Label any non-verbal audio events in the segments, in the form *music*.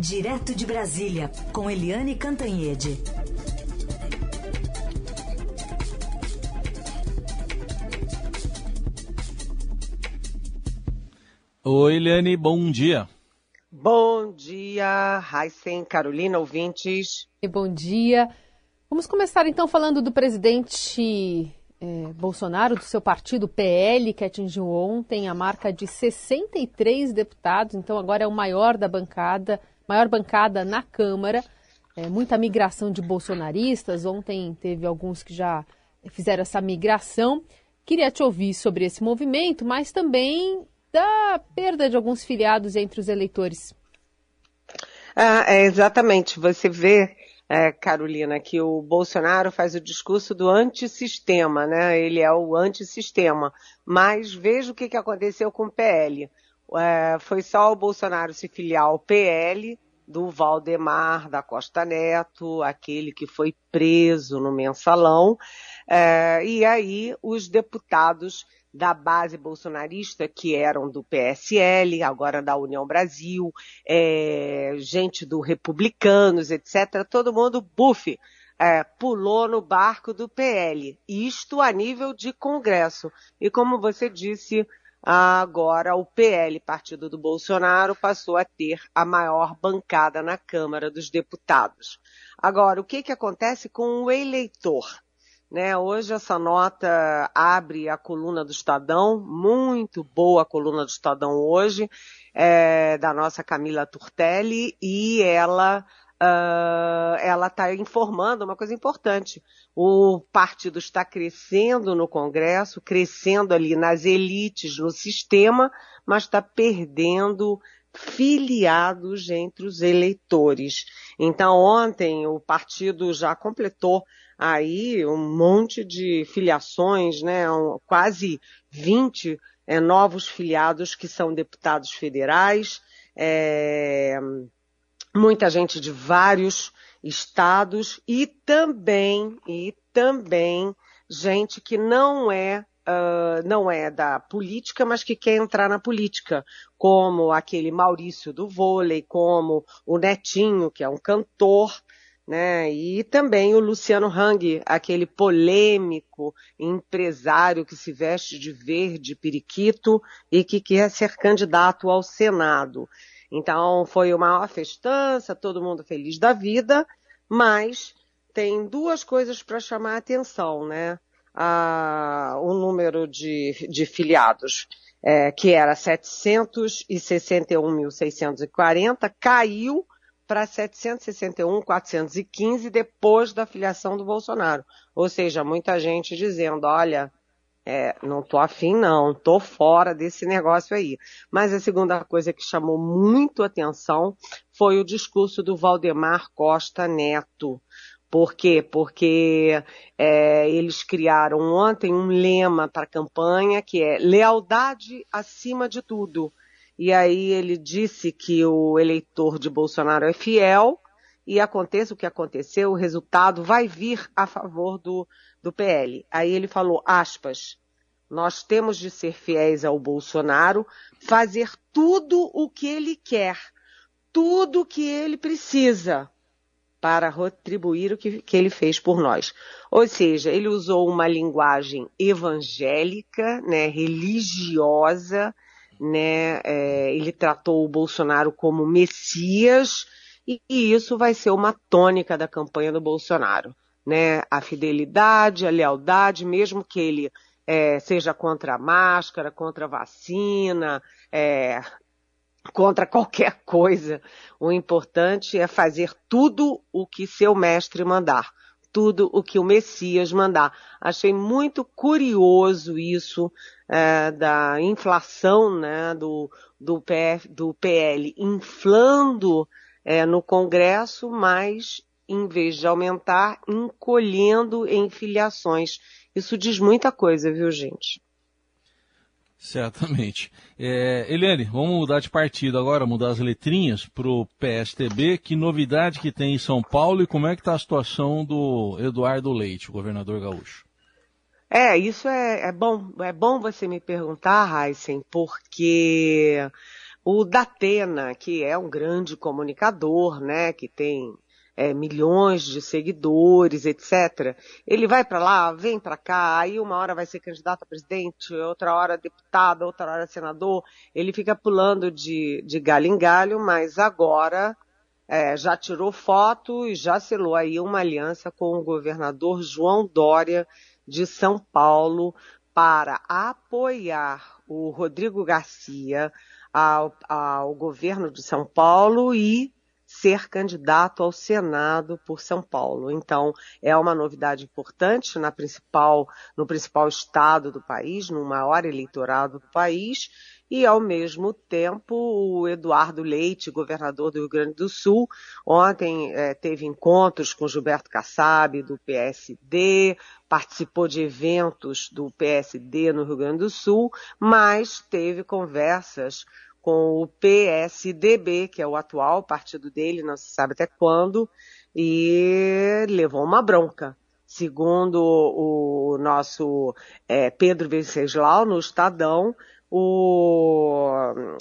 Direto de Brasília, com Eliane Cantanhede. Oi, Eliane, bom dia. Bom dia, Heisen, Carolina, ouvintes. E bom dia. Vamos começar então falando do presidente é, Bolsonaro, do seu partido PL, que atingiu ontem a marca de 63 deputados, então agora é o maior da bancada, maior bancada na Câmara. É, muita migração de bolsonaristas. Ontem teve alguns que já fizeram essa migração. Queria te ouvir sobre esse movimento, mas também da perda de alguns filiados entre os eleitores. Ah, é, exatamente. Você vê, é, Carolina, que o Bolsonaro faz o discurso do antissistema, né? Ele é o antissistema. Mas veja o que, que aconteceu com o PL. É, foi só o Bolsonaro se filiar ao PL do Valdemar da Costa Neto, aquele que foi preso no mensalão, é, e aí os deputados da base bolsonarista, que eram do PSL, agora da União Brasil, é, gente do Republicanos, etc., todo mundo, bufe, é, pulou no barco do PL. Isto a nível de Congresso. E como você disse, agora o PL, partido do Bolsonaro, passou a ter a maior bancada na Câmara dos Deputados. Agora, o que, que acontece com o eleitor? Né, hoje essa nota abre a coluna do Estadão, muito boa a coluna do Estadão hoje, é, da nossa Camila Turtelli, e ela uh, ela está informando uma coisa importante. O partido está crescendo no Congresso, crescendo ali nas elites, no sistema, mas está perdendo filiados entre os eleitores. Então, ontem o partido já completou aí um monte de filiações, né? Um, quase 20 é, novos filiados que são deputados federais, é, muita gente de vários estados e também, e também gente que não é Uh, não é da política, mas que quer entrar na política, como aquele Maurício do vôlei, como o Netinho, que é um cantor, né? E também o Luciano Hang, aquele polêmico empresário que se veste de verde periquito e que quer ser candidato ao Senado. Então foi uma maior festança, todo mundo feliz da vida, mas tem duas coisas para chamar a atenção, né? Ah, o número de, de filiados, é, que era 761.640, caiu para 761, 415 depois da filiação do Bolsonaro. Ou seja, muita gente dizendo, olha, é, não tô afim não, tô fora desse negócio aí. Mas a segunda coisa que chamou muito atenção foi o discurso do Valdemar Costa Neto. Por quê? Porque é, eles criaram ontem um lema para a campanha que é lealdade acima de tudo. E aí ele disse que o eleitor de Bolsonaro é fiel e aconteça o que aconteceu, o resultado vai vir a favor do, do PL. Aí ele falou, aspas, nós temos de ser fiéis ao Bolsonaro, fazer tudo o que ele quer, tudo o que ele precisa para retribuir o que, que, ele fez por nós. Ou seja, ele usou uma linguagem evangélica, né, religiosa, né? É, ele tratou o Bolsonaro como Messias e, e isso vai ser uma tônica da campanha do Bolsonaro, né? A fidelidade, a lealdade, mesmo que ele é, seja contra a máscara, contra a vacina, é, contra qualquer *laughs* coisa. O importante é fazer tudo o que seu mestre mandar tudo o que o Messias mandar. Achei muito curioso isso é, da inflação né, do, do, PF, do PL inflando é, no Congresso, mas em vez de aumentar, encolhendo em filiações. Isso diz muita coisa, viu, gente? Certamente. É, Eliane, vamos mudar de partido agora, mudar as letrinhas para o PSTB. Que novidade que tem em São Paulo e como é que está a situação do Eduardo Leite, o governador gaúcho? É, isso é, é bom. É bom você me perguntar, Heisen, porque o Datena, que é um grande comunicador, né, que tem é, milhões de seguidores, etc. Ele vai para lá, vem para cá, aí uma hora vai ser candidato a presidente, outra hora deputado, outra hora senador. Ele fica pulando de, de galho em galho, mas agora é, já tirou foto e já selou aí uma aliança com o governador João Dória de São Paulo para apoiar o Rodrigo Garcia ao, ao governo de São Paulo e ser candidato ao Senado por São Paulo. Então, é uma novidade importante na principal, no principal estado do país, no maior eleitorado do país, e ao mesmo tempo o Eduardo Leite, governador do Rio Grande do Sul, ontem é, teve encontros com Gilberto Kassab do PSD, participou de eventos do PSD no Rio Grande do Sul, mas teve conversas com o PSDB, que é o atual partido dele, não se sabe até quando, e levou uma bronca. Segundo o nosso é, Pedro Venceslau, no Estadão, o,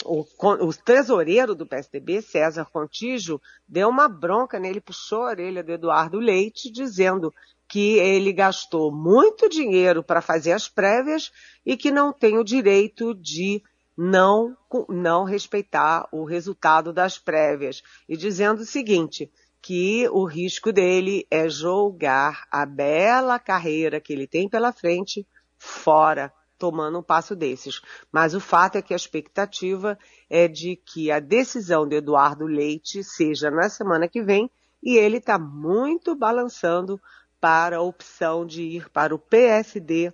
o, o, tesoureiro do PSDB, César Contígio, deu uma bronca nele, puxou a orelha do Eduardo Leite, dizendo que ele gastou muito dinheiro para fazer as prévias e que não tem o direito de não, não respeitar o resultado das prévias. E dizendo o seguinte, que o risco dele é jogar a bela carreira que ele tem pela frente fora, tomando um passo desses. Mas o fato é que a expectativa é de que a decisão de Eduardo Leite seja na semana que vem e ele está muito balançando para a opção de ir para o PSD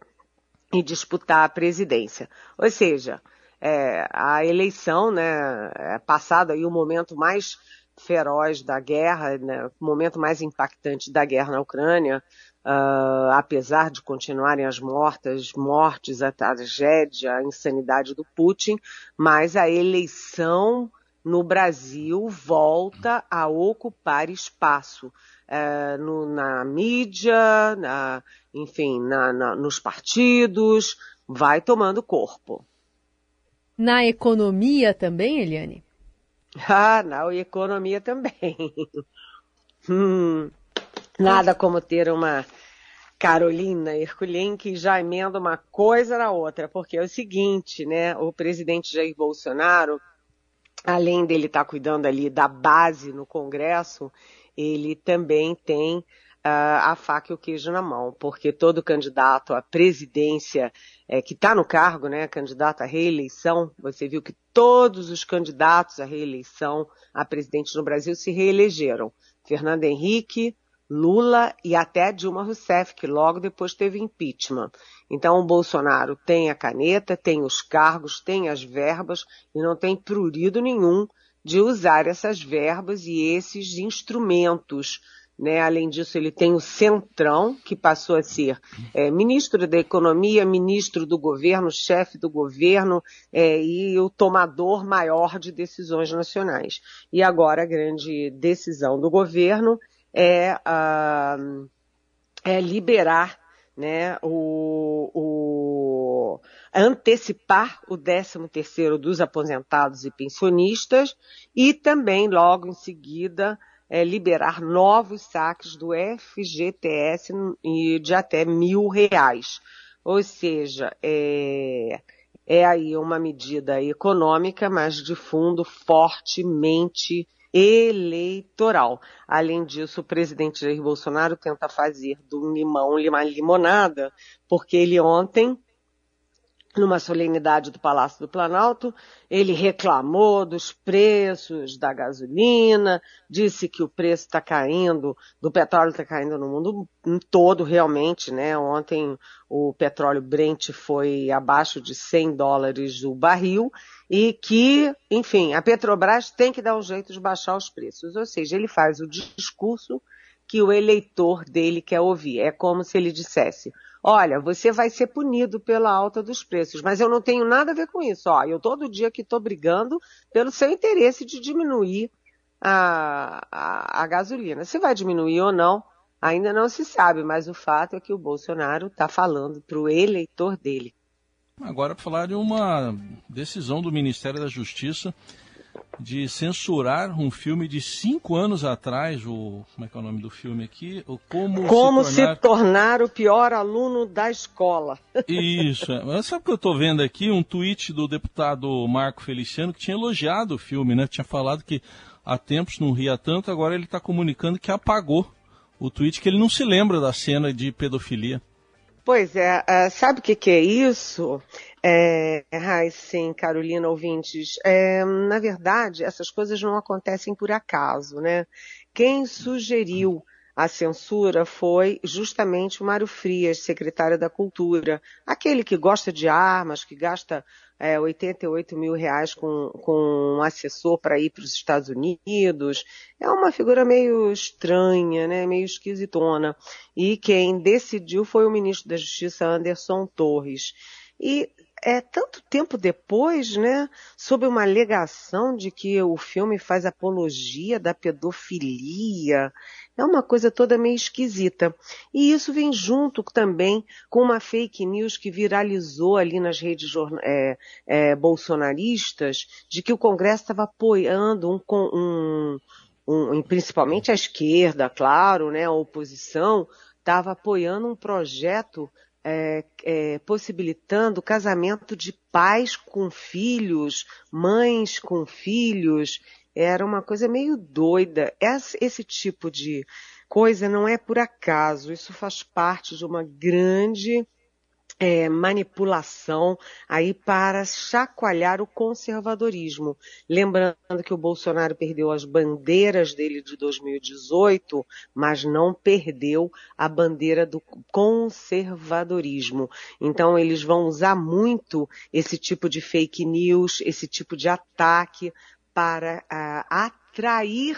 e disputar a presidência. Ou seja, é, a eleição, né, é passado aí o momento mais feroz da guerra, né, o momento mais impactante da guerra na Ucrânia, uh, apesar de continuarem as mortas, mortes, a tragédia, a insanidade do Putin, mas a eleição no Brasil volta a ocupar espaço uh, no, na mídia, na, enfim, na, na, nos partidos, vai tomando corpo. Na economia também, Eliane? Ah, na economia também. *laughs* hum, nada como ter uma Carolina Herculin que já emenda uma coisa na outra, porque é o seguinte, né? O presidente Jair Bolsonaro, além dele estar tá cuidando ali da base no Congresso, ele também tem a faca e o queijo na mão, porque todo candidato à presidência é, que está no cargo, né, candidato à reeleição, você viu que todos os candidatos à reeleição a presidente no Brasil se reelegeram. Fernando Henrique, Lula e até Dilma Rousseff, que logo depois teve impeachment. Então o Bolsonaro tem a caneta, tem os cargos, tem as verbas e não tem prurido nenhum de usar essas verbas e esses instrumentos né? Além disso, ele tem o Centrão, que passou a ser é, ministro da Economia, ministro do governo, chefe do governo é, e o tomador maior de decisões nacionais. E agora a grande decisão do governo é, é liberar né, o, o, antecipar o 13 terceiro dos aposentados e pensionistas e também logo em seguida é, liberar novos saques do FGTS de até mil reais. Ou seja, é, é aí uma medida econômica, mas de fundo fortemente eleitoral. Além disso, o presidente Jair Bolsonaro tenta fazer do limão uma limonada, porque ele ontem numa solenidade do Palácio do Planalto, ele reclamou dos preços da gasolina, disse que o preço está caindo, do petróleo está caindo no mundo todo realmente, né? Ontem o petróleo Brent foi abaixo de 100 dólares o barril e que, enfim, a Petrobras tem que dar um jeito de baixar os preços. Ou seja, ele faz o discurso que o eleitor dele quer ouvir. É como se ele dissesse: olha, você vai ser punido pela alta dos preços, mas eu não tenho nada a ver com isso. Ó, eu todo dia que estou brigando pelo seu interesse de diminuir a, a, a gasolina. Se vai diminuir ou não, ainda não se sabe, mas o fato é que o Bolsonaro está falando para o eleitor dele. Agora, para falar de uma decisão do Ministério da Justiça de censurar um filme de cinco anos atrás, o como é que é o nome do filme aqui? O Como, como se, tornar... se tornar o pior aluno da escola. *laughs* Isso. Mas sabe o que eu estou vendo aqui? Um tweet do deputado Marco Feliciano que tinha elogiado o filme, né? Tinha falado que há tempos não ria tanto, agora ele está comunicando que apagou o tweet, que ele não se lembra da cena de pedofilia. Pois é, uh, sabe o que, que, é isso? É, sim, Carolina, ouvintes. É, na verdade, essas coisas não acontecem por acaso, né? Quem sugeriu a censura foi justamente o Mário Frias, secretário da Cultura. Aquele que gosta de armas, que gasta é, 88 mil reais com, com um assessor para ir para os Estados Unidos. É uma figura meio estranha, né, meio esquisitona. E quem decidiu foi o ministro da Justiça, Anderson Torres. E é tanto tempo depois, né, sob uma alegação de que o filme faz apologia da pedofilia. É uma coisa toda meio esquisita. E isso vem junto também com uma fake news que viralizou ali nas redes é, é, bolsonaristas de que o Congresso estava apoiando um, um, um, principalmente a esquerda, claro, né, a oposição, estava apoiando um projeto é, é, possibilitando casamento de pais com filhos, mães com filhos. Era uma coisa meio doida. Esse, esse tipo de coisa não é por acaso. Isso faz parte de uma grande é, manipulação aí para chacoalhar o conservadorismo. Lembrando que o Bolsonaro perdeu as bandeiras dele de 2018, mas não perdeu a bandeira do conservadorismo. Então eles vão usar muito esse tipo de fake news, esse tipo de ataque para uh, atrair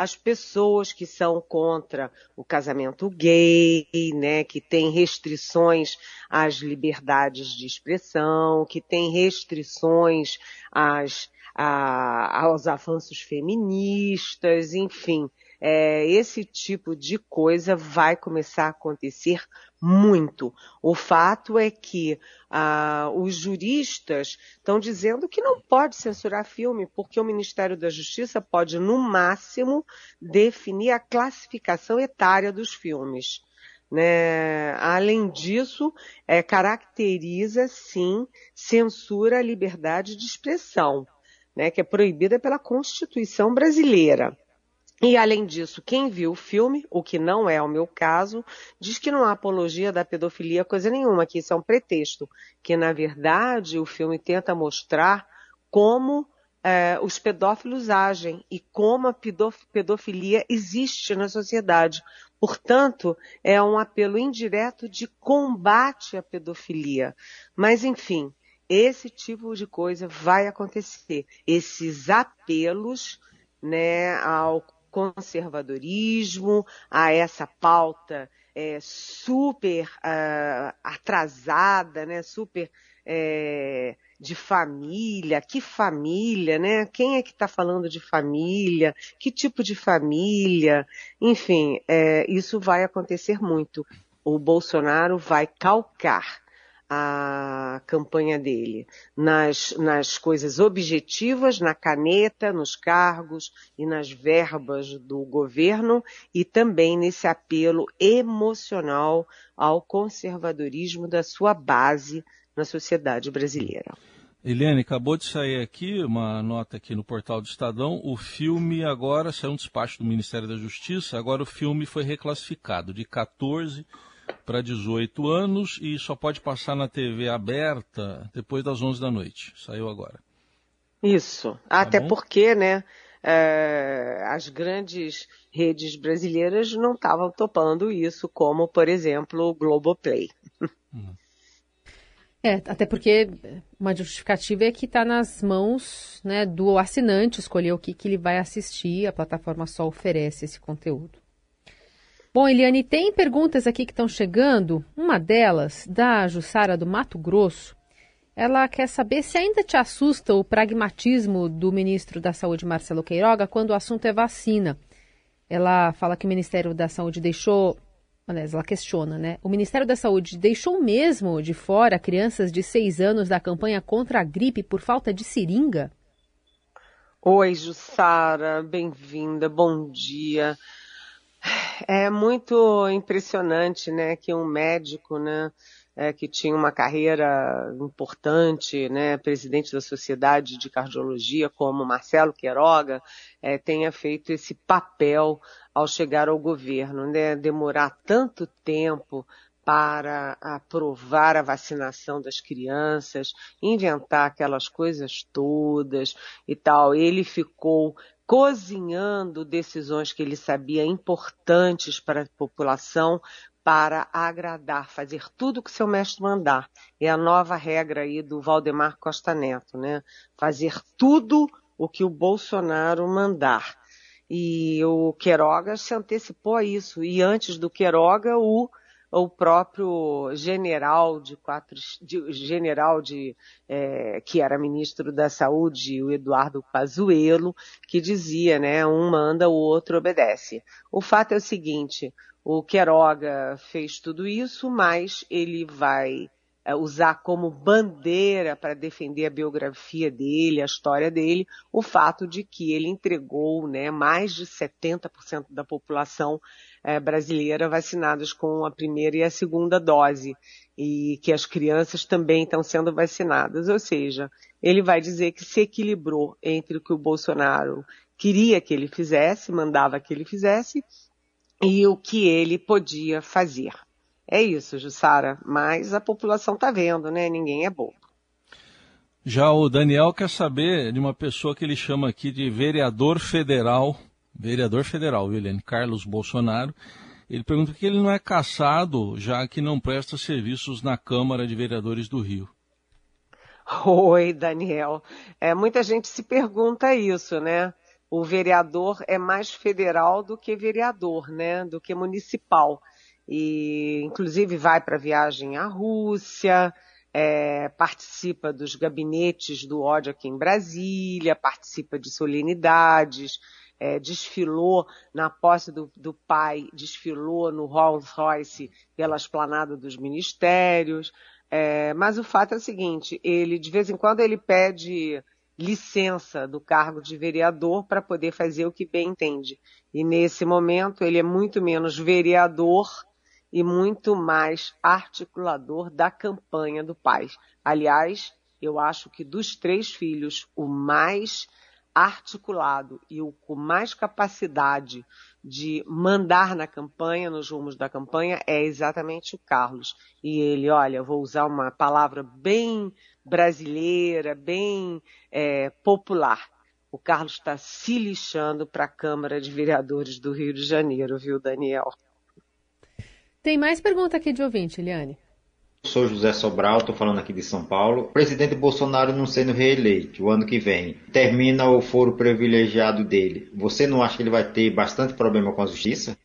as pessoas que são contra o casamento gay, né, que tem restrições às liberdades de expressão, que tem restrições às, aos avanços feministas, enfim é, esse tipo de coisa vai começar a acontecer muito. O fato é que ah, os juristas estão dizendo que não pode censurar filme, porque o Ministério da Justiça pode, no máximo, definir a classificação etária dos filmes. Né? Além disso, é, caracteriza, sim, censura a liberdade de expressão, né? que é proibida pela Constituição brasileira. E além disso, quem viu o filme, o que não é o meu caso, diz que não há apologia da pedofilia coisa nenhuma, que isso é um pretexto, que na verdade o filme tenta mostrar como é, os pedófilos agem e como a pedofilia existe na sociedade. Portanto, é um apelo indireto de combate à pedofilia. Mas, enfim, esse tipo de coisa vai acontecer. Esses apelos né, ao conservadorismo, a essa pauta é, super uh, atrasada, né, super é, de família, que família, né? Quem é que está falando de família? Que tipo de família? Enfim, é, isso vai acontecer muito. O Bolsonaro vai calcar a campanha dele nas, nas coisas objetivas, na caneta, nos cargos e nas verbas do governo e também nesse apelo emocional ao conservadorismo da sua base na sociedade brasileira. Eliane, acabou de sair aqui uma nota aqui no portal do Estadão. O filme agora saiu um despacho do Ministério da Justiça. Agora o filme foi reclassificado de 14 para 18 anos e só pode passar na TV aberta depois das 11 da noite. Saiu agora. Isso. Tá Até bom? porque, né, é, as grandes redes brasileiras não estavam topando isso, como, por exemplo, o Globoplay. Hum. *laughs* É, até porque uma justificativa é que está nas mãos né, do assinante escolher o que, que ele vai assistir, a plataforma só oferece esse conteúdo. Bom, Eliane, tem perguntas aqui que estão chegando. Uma delas, da Jussara do Mato Grosso. Ela quer saber se ainda te assusta o pragmatismo do ministro da Saúde, Marcelo Queiroga, quando o assunto é vacina. Ela fala que o Ministério da Saúde deixou. Aliás, ela questiona, né? O Ministério da Saúde deixou mesmo de fora crianças de seis anos da campanha contra a gripe por falta de seringa? Oi, Jussara, bem-vinda, bom dia. É muito impressionante, né, que um médico, né, é, que tinha uma carreira importante, né, presidente da Sociedade de Cardiologia, como Marcelo Queiroga, é, tenha feito esse papel ao chegar ao governo, né, demorar tanto tempo para aprovar a vacinação das crianças, inventar aquelas coisas todas e tal. Ele ficou cozinhando decisões que ele sabia importantes para a população para agradar, fazer tudo o que seu mestre mandar. É a nova regra aí do Valdemar Costa Neto, né? Fazer tudo o que o Bolsonaro mandar. E o Queiroga se antecipou a isso. E antes do Queiroga, o o próprio general de quatro, de, general de, é, que era ministro da saúde, o Eduardo Pazuello, que dizia, né, um manda, o outro obedece. O fato é o seguinte, o Queiroga fez tudo isso, mas ele vai usar como bandeira para defender a biografia dele, a história dele, o fato de que ele entregou né, mais de 70% da população é, brasileira vacinados com a primeira e a segunda dose, e que as crianças também estão sendo vacinadas. Ou seja, ele vai dizer que se equilibrou entre o que o Bolsonaro queria que ele fizesse, mandava que ele fizesse, e o que ele podia fazer. É isso, Jussara. Mas a população está vendo, né? Ninguém é bobo. Já o Daniel quer saber de uma pessoa que ele chama aqui de vereador federal, vereador federal, William Carlos Bolsonaro. Ele pergunta que ele não é caçado, já que não presta serviços na Câmara de Vereadores do Rio. Oi, Daniel. É, muita gente se pergunta isso, né? O vereador é mais federal do que vereador, né? Do que municipal e inclusive vai para viagem à Rússia, é, participa dos gabinetes do ódio aqui em Brasília, participa de solenidades, é, desfilou na posse do, do, pai, desfilou no Rolls Royce pela esplanada dos ministérios. É, mas o fato é o seguinte, ele de vez em quando ele pede licença do cargo de vereador para poder fazer o que bem entende. E nesse momento ele é muito menos vereador e muito mais articulador da campanha do pai. Aliás, eu acho que dos três filhos, o mais articulado e o com mais capacidade de mandar na campanha, nos rumos da campanha, é exatamente o Carlos. E ele, olha, vou usar uma palavra bem brasileira, bem é, popular. O Carlos está se lixando para a Câmara de Vereadores do Rio de Janeiro, viu, Daniel? Tem mais pergunta aqui de ouvinte, Eliane. Sou José Sobral, estou falando aqui de São Paulo. O presidente Bolsonaro não sendo reeleito o ano que vem, termina o foro privilegiado dele. Você não acha que ele vai ter bastante problema com a justiça?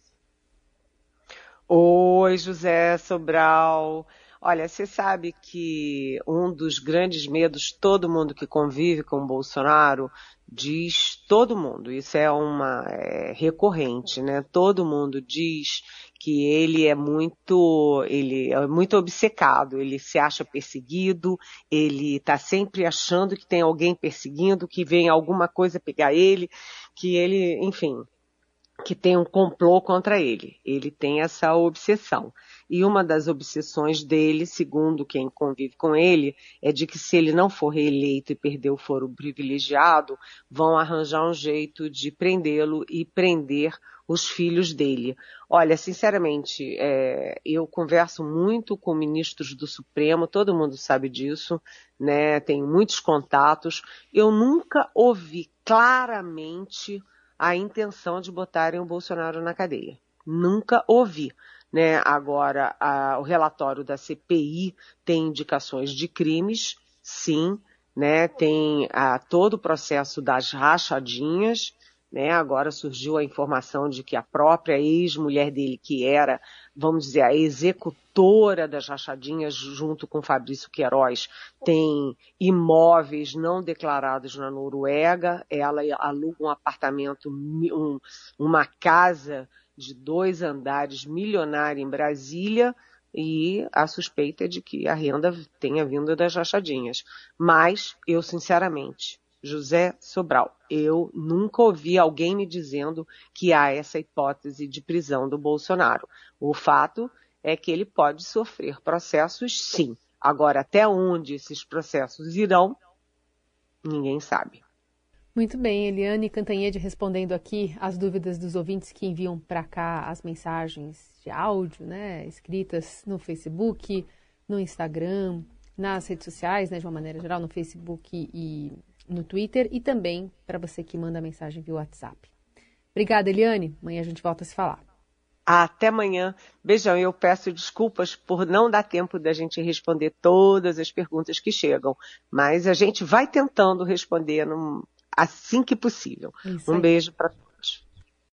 Oi, José Sobral. Olha, você sabe que um dos grandes medos, todo mundo que convive com o Bolsonaro diz, todo mundo, isso é uma é, recorrente, né? Todo mundo diz que ele é muito, ele é muito obcecado, ele se acha perseguido, ele está sempre achando que tem alguém perseguindo, que vem alguma coisa pegar ele, que ele, enfim, que tem um complô contra ele. Ele tem essa obsessão. E uma das obsessões dele, segundo quem convive com ele, é de que se ele não for reeleito e perder o foro privilegiado, vão arranjar um jeito de prendê-lo e prender os filhos dele. Olha, sinceramente, é, eu converso muito com ministros do Supremo, todo mundo sabe disso, né? Tenho muitos contatos. Eu nunca ouvi claramente a intenção de botarem o Bolsonaro na cadeia. Nunca ouvi. Né? Agora, a, o relatório da CPI tem indicações de crimes, sim, né? Tem a, todo o processo das rachadinhas, né? Agora surgiu a informação de que a própria ex-mulher dele, que era, vamos dizer, a executora das rachadinhas, junto com Fabrício Queiroz, tem imóveis não declarados na Noruega. Ela aluga um apartamento, um, uma casa de dois andares milionária em Brasília e a suspeita é de que a renda tenha vindo das rachadinhas. Mas eu, sinceramente, José Sobral. Eu nunca ouvi alguém me dizendo que há essa hipótese de prisão do Bolsonaro. O fato é que ele pode sofrer processos, sim. Agora, até onde esses processos irão, ninguém sabe. Muito bem, Eliane Cantanhede respondendo aqui as dúvidas dos ouvintes que enviam para cá as mensagens de áudio, né, escritas no Facebook, no Instagram, nas redes sociais, né, de uma maneira geral, no Facebook e no Twitter, e também para você que manda mensagem via WhatsApp. Obrigada, Eliane. Amanhã a gente volta a se falar. Até amanhã. Beijão. Eu peço desculpas por não dar tempo da gente responder todas as perguntas que chegam, mas a gente vai tentando responder assim que possível. um beijo para